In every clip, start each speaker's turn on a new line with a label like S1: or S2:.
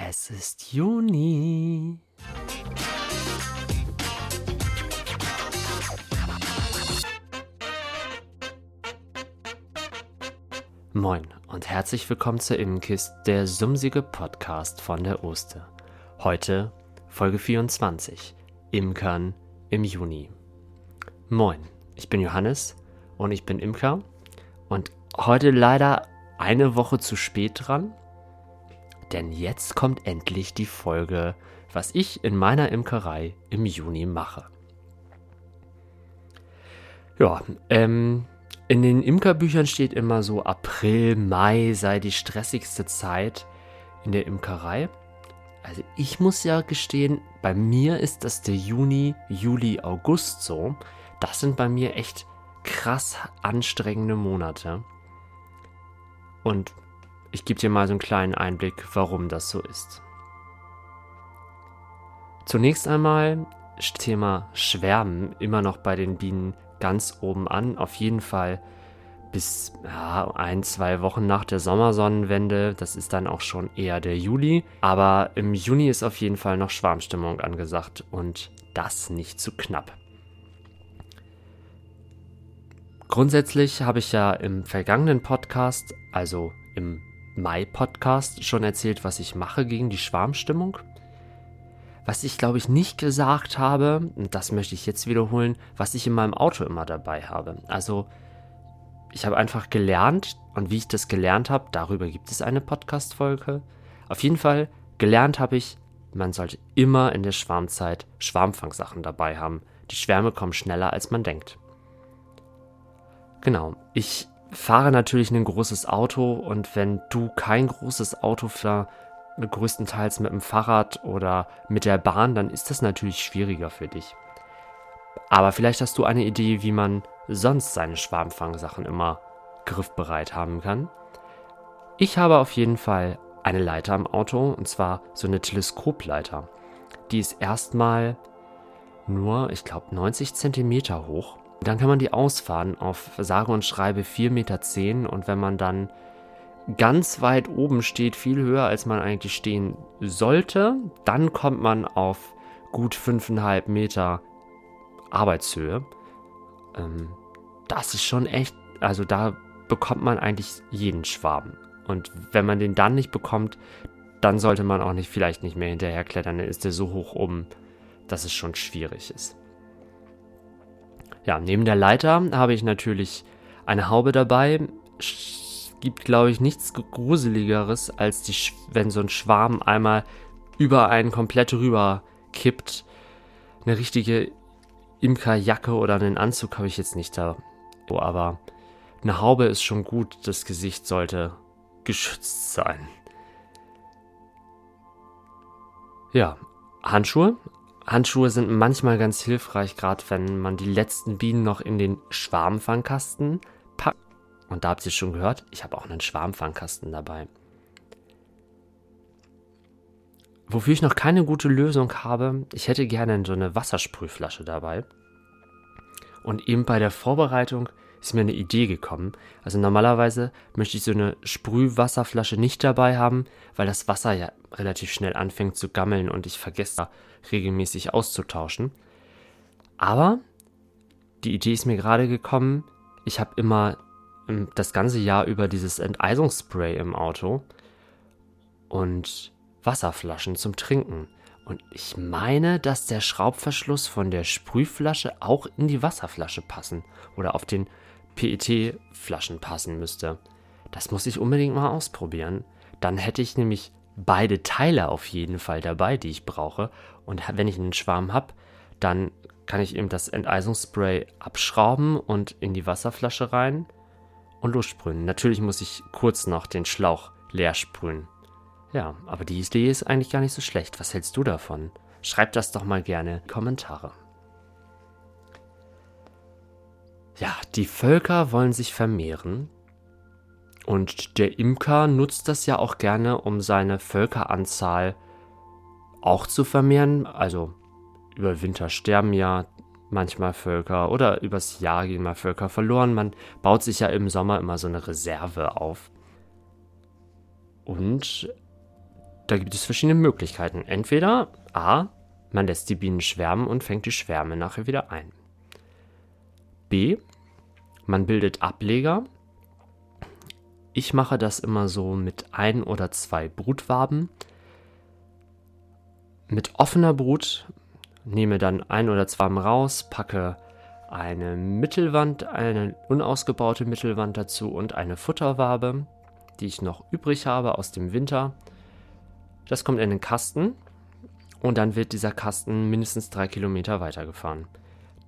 S1: Es ist Juni. Moin und herzlich willkommen zur Immenkist, der sumsige Podcast von der Oster. Heute Folge 24, Imkern im Juni. Moin, ich bin Johannes und ich bin Imker und heute leider eine Woche zu spät dran, denn jetzt kommt endlich die Folge, was ich in meiner Imkerei im Juni mache. Ja, ähm, in den Imkerbüchern steht immer so, April, Mai sei die stressigste Zeit in der Imkerei. Also ich muss ja gestehen, bei mir ist das der Juni, Juli, August so. Das sind bei mir echt krass anstrengende Monate. Und ich gebe dir mal so einen kleinen Einblick, warum das so ist. Zunächst einmal Thema Schwärmen immer noch bei den Bienen ganz oben an. Auf jeden Fall bis ja, ein, zwei Wochen nach der Sommersonnenwende. Das ist dann auch schon eher der Juli. Aber im Juni ist auf jeden Fall noch Schwarmstimmung angesagt und das nicht zu knapp. Grundsätzlich habe ich ja im vergangenen Podcast, also im Mai-Podcast, schon erzählt, was ich mache gegen die Schwarmstimmung. Was ich glaube ich nicht gesagt habe, und das möchte ich jetzt wiederholen, was ich in meinem Auto immer dabei habe. Also ich habe einfach gelernt und wie ich das gelernt habe, darüber gibt es eine Podcast-Folge. Auf jeden Fall gelernt habe ich, man sollte immer in der Schwarmzeit Schwarmfangsachen dabei haben. Die Schwärme kommen schneller als man denkt. Genau. Ich fahre natürlich ein großes Auto und wenn du kein großes Auto fährst, größtenteils mit dem Fahrrad oder mit der Bahn, dann ist das natürlich schwieriger für dich. Aber vielleicht hast du eine Idee, wie man sonst seine Schwarmfangsachen immer griffbereit haben kann. Ich habe auf jeden Fall eine Leiter im Auto und zwar so eine Teleskopleiter. Die ist erstmal nur, ich glaube, 90 Zentimeter hoch dann kann man die ausfahren auf sage und schreibe 4,10 Meter und wenn man dann ganz weit oben steht, viel höher als man eigentlich stehen sollte, dann kommt man auf gut 5,5 Meter Arbeitshöhe. Ähm, das ist schon echt, also da bekommt man eigentlich jeden Schwaben. Und wenn man den dann nicht bekommt, dann sollte man auch nicht, vielleicht nicht mehr hinterher klettern, dann ist der so hoch oben, dass es schon schwierig ist. Ja, neben der Leiter habe ich natürlich eine Haube dabei. Es gibt, glaube ich, nichts Gruseligeres, als die, wenn so ein Schwarm einmal über einen komplett rüber kippt. Eine richtige Imkerjacke oder einen Anzug habe ich jetzt nicht da. Aber eine Haube ist schon gut. Das Gesicht sollte geschützt sein. Ja, Handschuhe Handschuhe sind manchmal ganz hilfreich, gerade wenn man die letzten Bienen noch in den Schwarmfangkasten packt. Und da habt ihr schon gehört, ich habe auch einen Schwarmfangkasten dabei. Wofür ich noch keine gute Lösung habe, ich hätte gerne so eine Wassersprühflasche dabei. Und eben bei der Vorbereitung ist mir eine Idee gekommen. Also normalerweise möchte ich so eine Sprühwasserflasche nicht dabei haben, weil das Wasser ja relativ schnell anfängt zu gammeln und ich vergesse da regelmäßig auszutauschen. Aber die Idee ist mir gerade gekommen, ich habe immer das ganze Jahr über dieses Enteisungsspray im Auto und Wasserflaschen zum Trinken. Und ich meine, dass der Schraubverschluss von der Sprühflasche auch in die Wasserflasche passen oder auf den PET-Flaschen passen müsste. Das muss ich unbedingt mal ausprobieren. Dann hätte ich nämlich beide Teile auf jeden Fall dabei, die ich brauche. Und wenn ich einen Schwarm habe, dann kann ich eben das Enteisungsspray abschrauben und in die Wasserflasche rein und lossprühen. Natürlich muss ich kurz noch den Schlauch leer sprühen. Ja, aber die Idee ist eigentlich gar nicht so schlecht. Was hältst du davon? Schreib das doch mal gerne in die Kommentare. Ja, die Völker wollen sich vermehren. Und der Imker nutzt das ja auch gerne, um seine Völkeranzahl auch zu vermehren. Also über Winter sterben ja manchmal Völker oder übers Jahr gehen mal Völker verloren. Man baut sich ja im Sommer immer so eine Reserve auf. Und da gibt es verschiedene Möglichkeiten. Entweder A, man lässt die Bienen schwärmen und fängt die Schwärme nachher wieder ein. B, man bildet Ableger. Ich mache das immer so mit ein oder zwei Brutwaben. Mit offener Brut nehme dann ein oder zwei raus, packe eine Mittelwand, eine unausgebaute Mittelwand dazu und eine Futterwabe, die ich noch übrig habe aus dem Winter. Das kommt in den Kasten und dann wird dieser Kasten mindestens drei Kilometer weitergefahren.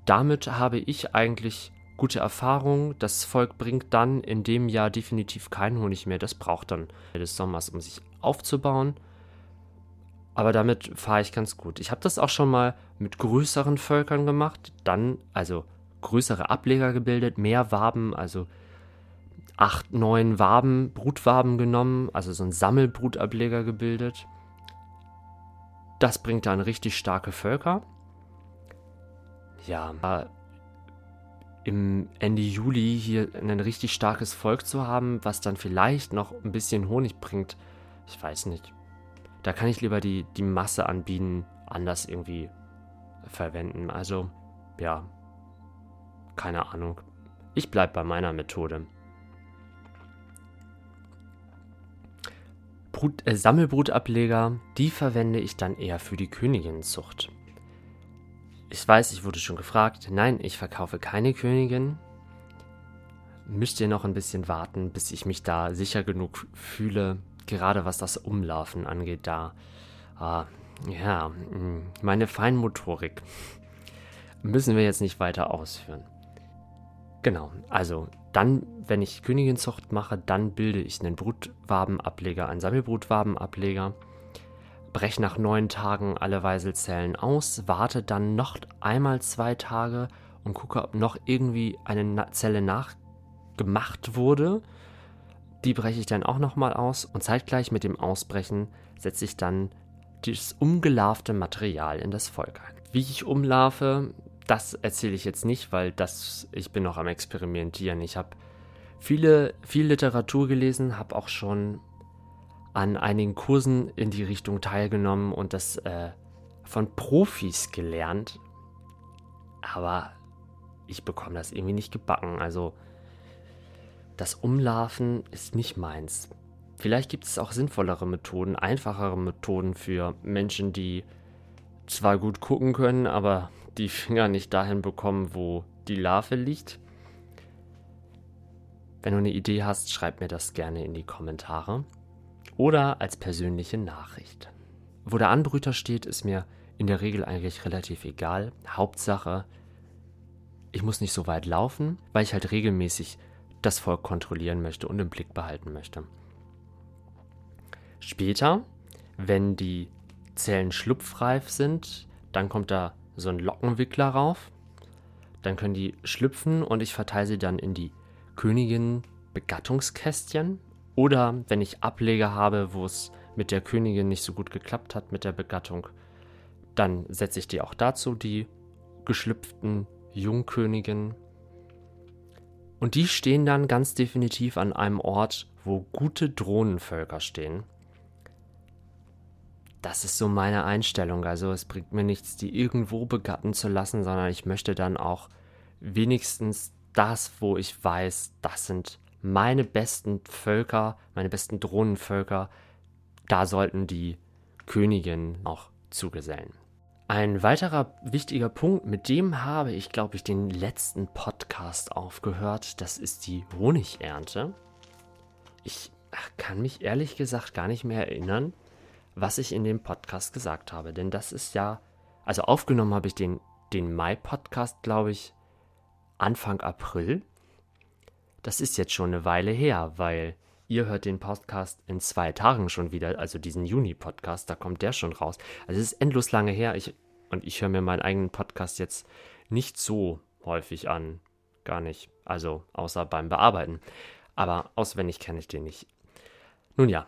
S1: Damit habe ich eigentlich gute Erfahrung. Das Volk bringt dann in dem Jahr definitiv keinen Honig mehr. Das braucht dann des Sommers, um sich aufzubauen. Aber damit fahre ich ganz gut. Ich habe das auch schon mal mit größeren Völkern gemacht. Dann, also größere Ableger gebildet, mehr Waben, also acht, neun Waben, Brutwaben genommen, also so ein Sammelbrutableger gebildet. Das bringt dann richtig starke Völker. Ja, im Ende Juli hier ein richtig starkes Volk zu haben, was dann vielleicht noch ein bisschen Honig bringt, ich weiß nicht. Da kann ich lieber die, die Masse an Bienen anders irgendwie verwenden. Also, ja, keine Ahnung. Ich bleibe bei meiner Methode. Brut, äh, Sammelbrutableger, die verwende ich dann eher für die Königinzucht. Ich weiß, ich wurde schon gefragt. Nein, ich verkaufe keine Königin. Müsst ihr noch ein bisschen warten, bis ich mich da sicher genug fühle, gerade was das Umlaufen angeht, da. Ah, ja, hm, meine Feinmotorik müssen wir jetzt nicht weiter ausführen. Genau, also dann, wenn ich Königinzucht mache, dann bilde ich einen Brutwabenableger, einen Sammelbrutwabenableger, breche nach neun Tagen alle Weiselzellen aus, warte dann noch einmal zwei Tage und gucke, ob noch irgendwie eine Zelle nachgemacht wurde. Die breche ich dann auch nochmal aus und zeitgleich mit dem Ausbrechen setze ich dann das umgelarvte Material in das Volk ein. Wie ich umlarve, das erzähle ich jetzt nicht, weil das, ich bin noch am Experimentieren. Ich habe viele, viel Literatur gelesen, habe auch schon an einigen Kursen in die Richtung teilgenommen und das äh, von Profis gelernt. Aber ich bekomme das irgendwie nicht gebacken. Also das Umlarven ist nicht meins. Vielleicht gibt es auch sinnvollere Methoden, einfachere Methoden für Menschen, die zwar gut gucken können, aber die Finger nicht dahin bekommen, wo die Larve liegt. Wenn du eine Idee hast, schreib mir das gerne in die Kommentare oder als persönliche Nachricht. Wo der Anbrüter steht, ist mir in der Regel eigentlich relativ egal. Hauptsache, ich muss nicht so weit laufen, weil ich halt regelmäßig das Volk kontrollieren möchte und im Blick behalten möchte. Später, wenn die Zellen schlupfreif sind, dann kommt da so ein Lockenwickler rauf. Dann können die schlüpfen und ich verteile sie dann in die Königin Begattungskästchen. Oder wenn ich Ableger habe, wo es mit der Königin nicht so gut geklappt hat mit der Begattung, dann setze ich die auch dazu, die geschlüpften Jungköniginnen. Und die stehen dann ganz definitiv an einem Ort, wo gute Drohnenvölker stehen das ist so meine Einstellung. Also es bringt mir nichts, die irgendwo begatten zu lassen, sondern ich möchte dann auch wenigstens das, wo ich weiß, das sind meine besten Völker, meine besten Drohnenvölker, da sollten die Königinnen auch zugesellen. Ein weiterer wichtiger Punkt, mit dem habe ich, glaube ich, den letzten Podcast aufgehört, das ist die Honigernte. Ich kann mich ehrlich gesagt gar nicht mehr erinnern, was ich in dem Podcast gesagt habe. Denn das ist ja, also aufgenommen habe ich den, den Mai-Podcast, glaube ich, Anfang April. Das ist jetzt schon eine Weile her, weil ihr hört den Podcast in zwei Tagen schon wieder, also diesen Juni-Podcast, da kommt der schon raus. Also es ist endlos lange her ich, und ich höre mir meinen eigenen Podcast jetzt nicht so häufig an. Gar nicht. Also außer beim Bearbeiten. Aber auswendig kenne ich den nicht. Nun ja,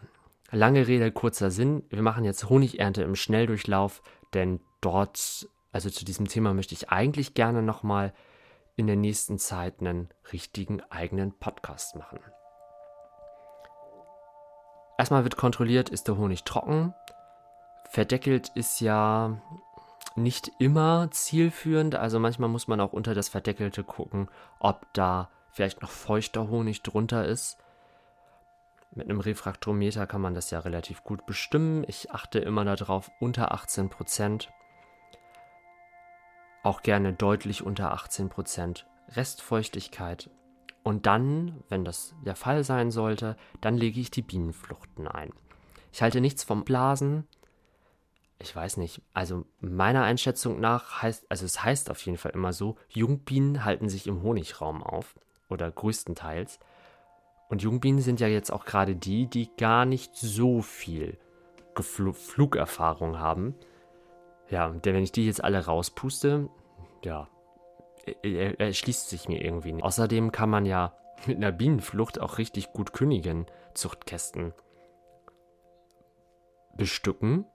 S1: Lange Rede, kurzer Sinn. Wir machen jetzt Honigernte im Schnelldurchlauf, denn dort, also zu diesem Thema möchte ich eigentlich gerne nochmal in der nächsten Zeit einen richtigen eigenen Podcast machen. Erstmal wird kontrolliert, ist der Honig trocken. Verdeckelt ist ja nicht immer zielführend, also manchmal muss man auch unter das Verdeckelte gucken, ob da vielleicht noch feuchter Honig drunter ist. Mit einem Refraktometer kann man das ja relativ gut bestimmen. Ich achte immer darauf, unter 18 Prozent. Auch gerne deutlich unter 18 Prozent Restfeuchtigkeit. Und dann, wenn das der Fall sein sollte, dann lege ich die Bienenfluchten ein. Ich halte nichts vom Blasen. Ich weiß nicht, also meiner Einschätzung nach heißt, also es heißt auf jeden Fall immer so, Jungbienen halten sich im Honigraum auf oder größtenteils. Und Jungbienen sind ja jetzt auch gerade die, die gar nicht so viel Gefl Flugerfahrung haben. Ja, denn wenn ich die jetzt alle rauspuste, ja, er, erschließt sich mir irgendwie nicht. Außerdem kann man ja mit einer Bienenflucht auch richtig gut Königin-Zuchtkästen bestücken.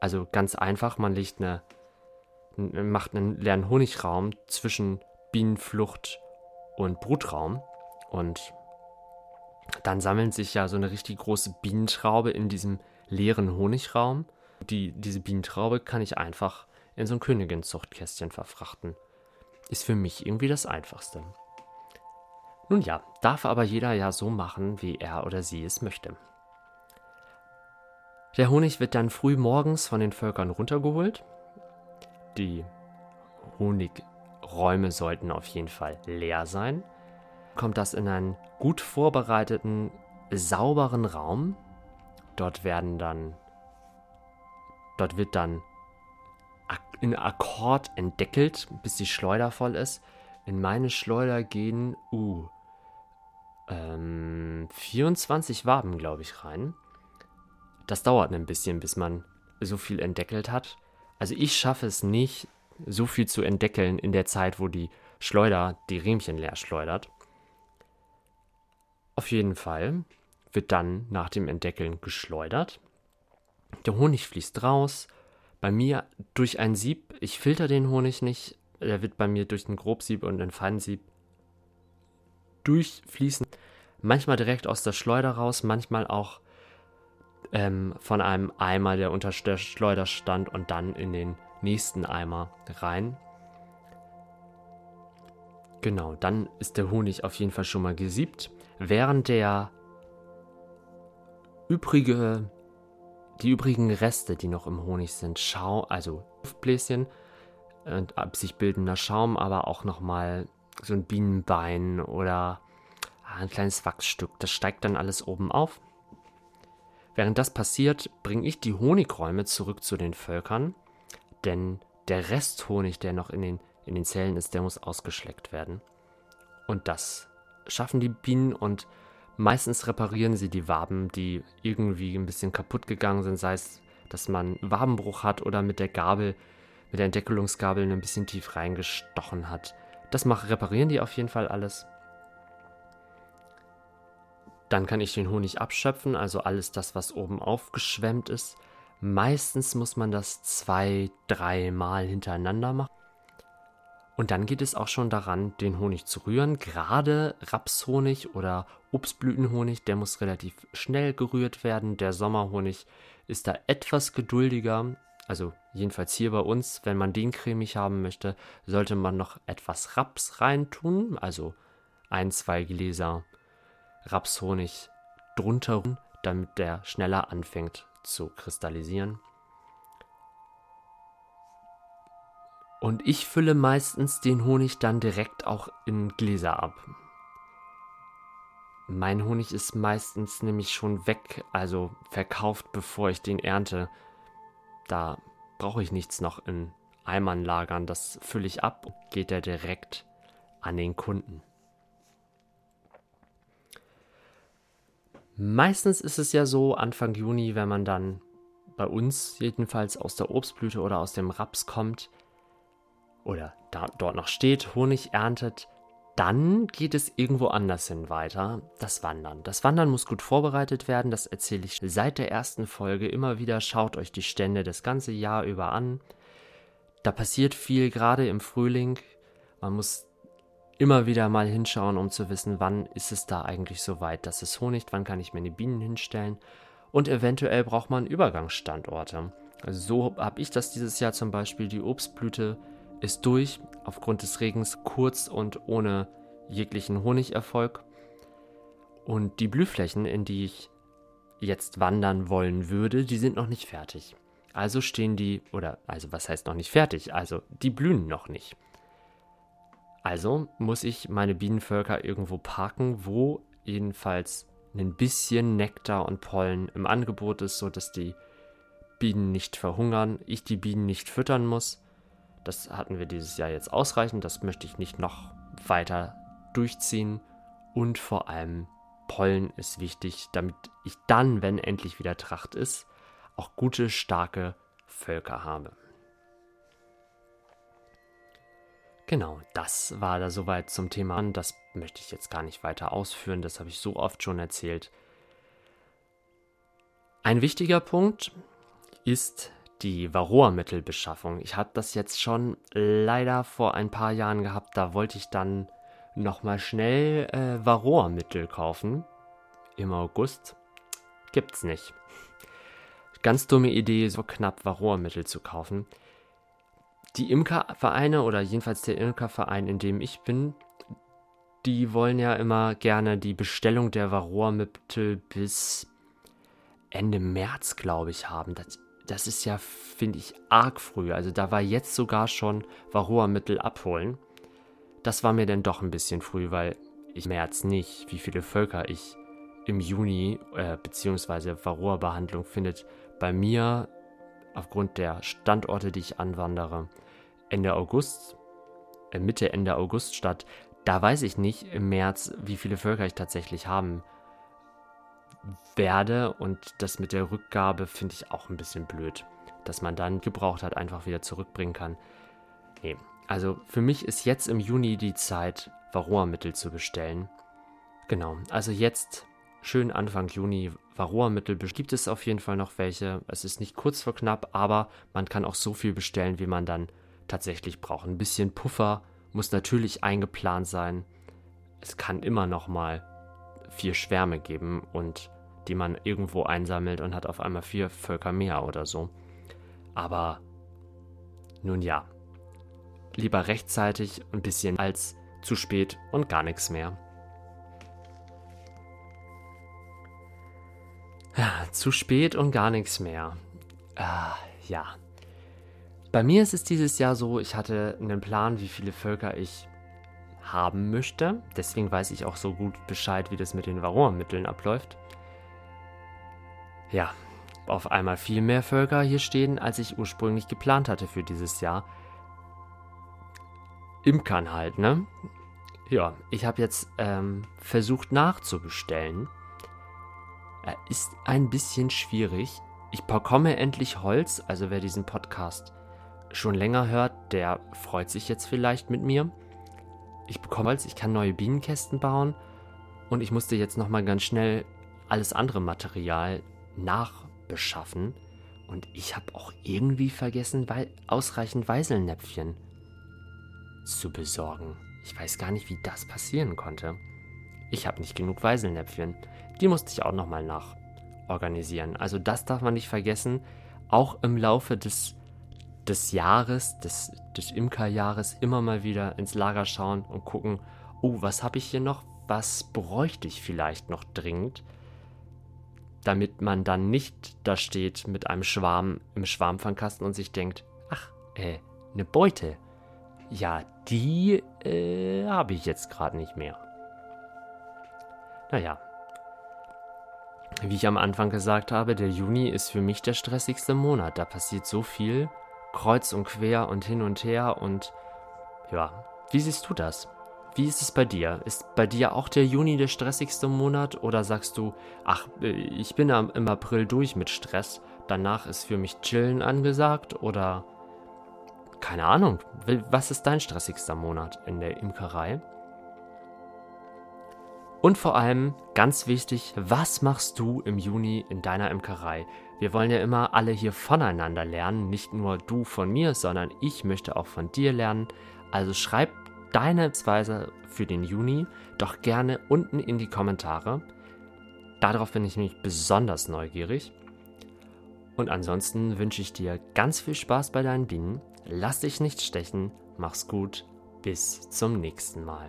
S1: Also ganz einfach, man legt eine, macht einen leeren Honigraum zwischen Bienenflucht und Brutraum und dann sammeln sich ja so eine richtig große Bienentraube in diesem leeren Honigraum. Die, diese Bienentraube kann ich einfach in so ein Königin-Zuchtkästchen verfrachten. Ist für mich irgendwie das Einfachste. Nun ja, darf aber jeder ja so machen, wie er oder sie es möchte. Der Honig wird dann früh morgens von den Völkern runtergeholt. Die Honigräume sollten auf jeden Fall leer sein kommt das in einen gut vorbereiteten, sauberen Raum. Dort werden dann, dort wird dann in Akkord entdeckelt, bis die Schleuder voll ist. In meine Schleuder gehen, uh, ähm, 24 Waben, glaube ich, rein. Das dauert ein bisschen, bis man so viel entdeckelt hat. Also ich schaffe es nicht, so viel zu entdeckeln in der Zeit, wo die Schleuder die Riemchen leer schleudert. Auf jeden Fall wird dann nach dem Entdeckeln geschleudert. Der Honig fließt raus. Bei mir durch ein Sieb. Ich filter den Honig nicht. Der wird bei mir durch ein Grobsieb und ein Feinsieb durchfließen. Manchmal direkt aus der Schleuder raus, manchmal auch ähm, von einem Eimer, der unter der Schleuder stand, und dann in den nächsten Eimer rein. Genau, dann ist der Honig auf jeden Fall schon mal gesiebt während der übrige, die übrigen Reste, die noch im Honig sind, Schau, also Luftbläschen und ab sich bildender Schaum, aber auch nochmal so ein Bienenbein oder ein kleines Wachsstück, das steigt dann alles oben auf. Während das passiert, bringe ich die Honigräume zurück zu den Völkern, denn der Resthonig, der noch in den, in den Zellen ist, der muss ausgeschleckt werden. Und das schaffen die Bienen und meistens reparieren sie die Waben, die irgendwie ein bisschen kaputt gegangen sind, sei es, dass man Wabenbruch hat oder mit der Gabel, mit der Entdeckelungsgabel ein bisschen tief reingestochen hat. Das machen, reparieren die auf jeden Fall alles. Dann kann ich den Honig abschöpfen, also alles das, was oben aufgeschwemmt ist. Meistens muss man das zwei, drei Mal hintereinander machen. Und dann geht es auch schon daran, den Honig zu rühren. Gerade Rapshonig oder Obstblütenhonig, der muss relativ schnell gerührt werden. Der Sommerhonig ist da etwas geduldiger. Also jedenfalls hier bei uns, wenn man den cremig haben möchte, sollte man noch etwas Raps reintun. Also ein, zwei Gläser Rapshonig drunter, damit der schneller anfängt zu kristallisieren. Und ich fülle meistens den Honig dann direkt auch in Gläser ab. Mein Honig ist meistens nämlich schon weg, also verkauft, bevor ich den ernte. Da brauche ich nichts noch in Eimern lagern. Das fülle ich ab und geht er direkt an den Kunden. Meistens ist es ja so, Anfang Juni, wenn man dann bei uns jedenfalls aus der Obstblüte oder aus dem Raps kommt, oder da, dort noch steht, Honig erntet, dann geht es irgendwo anders hin weiter, das Wandern. Das Wandern muss gut vorbereitet werden, das erzähle ich seit der ersten Folge immer wieder. Schaut euch die Stände das ganze Jahr über an. Da passiert viel, gerade im Frühling. Man muss immer wieder mal hinschauen, um zu wissen, wann ist es da eigentlich so weit, dass es Honig, wann kann ich meine Bienen hinstellen. Und eventuell braucht man Übergangsstandorte. Also so habe ich das dieses Jahr zum Beispiel. Die Obstblüte ist durch, aufgrund des Regens kurz und ohne jeglichen Honigerfolg. Und die Blühflächen, in die ich jetzt wandern wollen würde, die sind noch nicht fertig. Also stehen die, oder also was heißt noch nicht fertig? Also die blühen noch nicht. Also muss ich meine Bienenvölker irgendwo parken, wo jedenfalls ein bisschen Nektar und Pollen im Angebot ist, sodass die Bienen nicht verhungern, ich die Bienen nicht füttern muss. Das hatten wir dieses Jahr jetzt ausreichend, das möchte ich nicht noch weiter durchziehen. Und vor allem Pollen ist wichtig, damit ich dann, wenn endlich wieder Tracht ist, auch gute, starke Völker habe. Genau, das war da soweit zum Thema. Das möchte ich jetzt gar nicht weiter ausführen, das habe ich so oft schon erzählt. Ein wichtiger Punkt ist die Varroa-Mittelbeschaffung. Ich habe das jetzt schon leider vor ein paar Jahren gehabt, da wollte ich dann nochmal schnell äh, Varroa-Mittel kaufen. Im August. Gibt's nicht. Ganz dumme Idee, so knapp Varroa-Mittel zu kaufen die Imkervereine oder jedenfalls der Imkerverein, in dem ich bin, die wollen ja immer gerne die Bestellung der Varroa-Mittel bis Ende März, glaube ich, haben. Das, das ist ja, finde ich, arg früh. Also da war jetzt sogar schon Varroa-Mittel abholen. Das war mir dann doch ein bisschen früh, weil ich März nicht, wie viele Völker ich im Juni, äh, beziehungsweise Varroa-Behandlung findet bei mir aufgrund der Standorte, die ich anwandere, Ende August, äh Mitte, Ende August statt. Da weiß ich nicht im März, wie viele Völker ich tatsächlich haben werde. Und das mit der Rückgabe finde ich auch ein bisschen blöd, dass man dann gebraucht hat, einfach wieder zurückbringen kann. Nee, also für mich ist jetzt im Juni die Zeit, Varroa-Mittel zu bestellen. Genau, also jetzt schön Anfang Juni Varroa-Mittel gibt es auf jeden Fall noch welche. Es ist nicht kurz vor knapp, aber man kann auch so viel bestellen, wie man dann tatsächlich braucht. Ein bisschen Puffer muss natürlich eingeplant sein. Es kann immer noch mal vier Schwärme geben und die man irgendwo einsammelt und hat auf einmal vier Völker mehr oder so. Aber nun ja, lieber rechtzeitig ein bisschen als zu spät und gar nichts mehr. Zu spät und gar nichts mehr. Ah, ja. Bei mir ist es dieses Jahr so, ich hatte einen Plan, wie viele Völker ich haben möchte. Deswegen weiß ich auch so gut Bescheid, wie das mit den Varroa-Mitteln abläuft. Ja, auf einmal viel mehr Völker hier stehen, als ich ursprünglich geplant hatte für dieses Jahr. Imkern halt, ne? Ja, ich habe jetzt ähm, versucht nachzubestellen. Ist ein bisschen schwierig. Ich bekomme endlich Holz, also wer diesen Podcast schon länger hört, der freut sich jetzt vielleicht mit mir. Ich bekomme Holz, ich kann neue Bienenkästen bauen und ich musste jetzt nochmal ganz schnell alles andere Material nachbeschaffen. Und ich habe auch irgendwie vergessen, ausreichend Weiselnäpfchen zu besorgen. Ich weiß gar nicht, wie das passieren konnte. Ich habe nicht genug Weiselnäpfchen. Die musste ich auch nochmal nachorganisieren. Also das darf man nicht vergessen. Auch im Laufe des, des Jahres, des, des Imkerjahres, immer mal wieder ins Lager schauen und gucken, oh, was habe ich hier noch? Was bräuchte ich vielleicht noch dringend? Damit man dann nicht da steht mit einem Schwarm im Schwarmfangkasten und sich denkt, ach, äh, eine Beute. Ja, die äh, habe ich jetzt gerade nicht mehr. Naja, wie ich am Anfang gesagt habe, der Juni ist für mich der stressigste Monat. Da passiert so viel, kreuz und quer und hin und her und ja, wie siehst du das? Wie ist es bei dir? Ist bei dir auch der Juni der stressigste Monat oder sagst du, ach, ich bin im April durch mit Stress, danach ist für mich Chillen angesagt oder keine Ahnung, was ist dein stressigster Monat in der Imkerei? Und vor allem, ganz wichtig, was machst du im Juni in deiner Imkerei? Wir wollen ja immer alle hier voneinander lernen, nicht nur du von mir, sondern ich möchte auch von dir lernen. Also schreib deine Weise für den Juni doch gerne unten in die Kommentare. Darauf bin ich nämlich besonders neugierig. Und ansonsten wünsche ich dir ganz viel Spaß bei deinen Bienen. Lass dich nicht stechen. Mach's gut. Bis zum nächsten Mal.